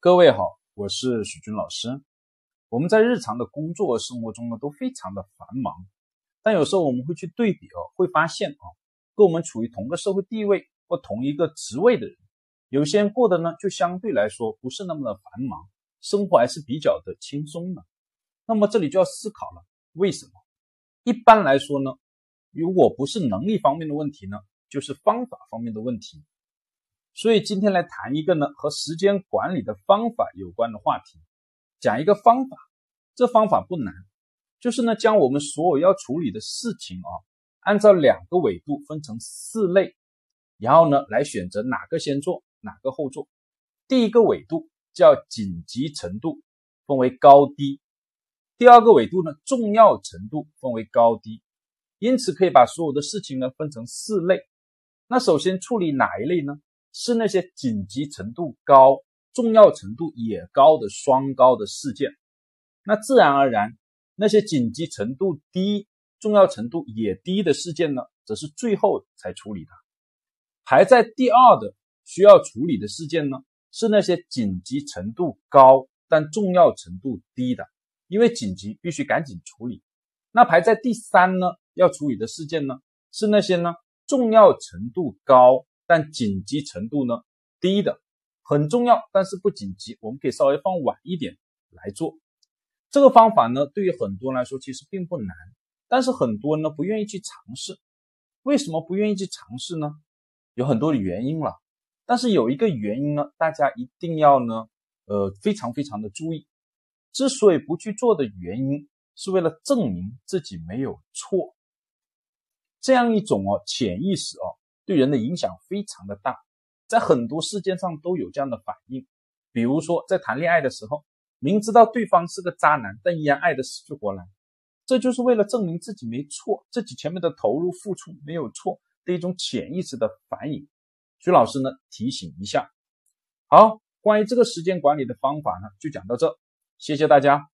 各位好，我是许军老师。我们在日常的工作生活中呢，都非常的繁忙，但有时候我们会去对比哦，会发现啊，跟我们处于同个社会地位或同一个职位的人，有些人过得呢，就相对来说不是那么的繁忙，生活还是比较的轻松的。那么这里就要思考了，为什么？一般来说呢，如果不是能力方面的问题呢，就是方法方面的问题。所以今天来谈一个呢和时间管理的方法有关的话题，讲一个方法。这方法不难，就是呢将我们所有要处理的事情啊，按照两个维度分成四类，然后呢来选择哪个先做，哪个后做。第一个维度叫紧急程度，分为高低；第二个维度呢重要程度分为高低。因此可以把所有的事情呢分成四类。那首先处理哪一类呢？是那些紧急程度高、重要程度也高的双高的事件，那自然而然，那些紧急程度低、重要程度也低的事件呢，则是最后才处理的。排在第二的需要处理的事件呢，是那些紧急程度高但重要程度低的，因为紧急必须赶紧处理。那排在第三呢，要处理的事件呢，是那些呢重要程度高。但紧急程度呢低的很重要，但是不紧急，我们可以稍微放晚一点来做。这个方法呢，对于很多人来说其实并不难，但是很多人呢不愿意去尝试。为什么不愿意去尝试呢？有很多的原因了。但是有一个原因呢，大家一定要呢，呃，非常非常的注意。之所以不去做的原因，是为了证明自己没有错。这样一种哦潜意识哦。对人的影响非常的大，在很多事件上都有这样的反应。比如说，在谈恋爱的时候，明知道对方是个渣男，但依然爱得死去活来，这就是为了证明自己没错，自己前面的投入付出没有错的一种潜意识的反应。徐老师呢提醒一下。好，关于这个时间管理的方法呢，就讲到这，谢谢大家。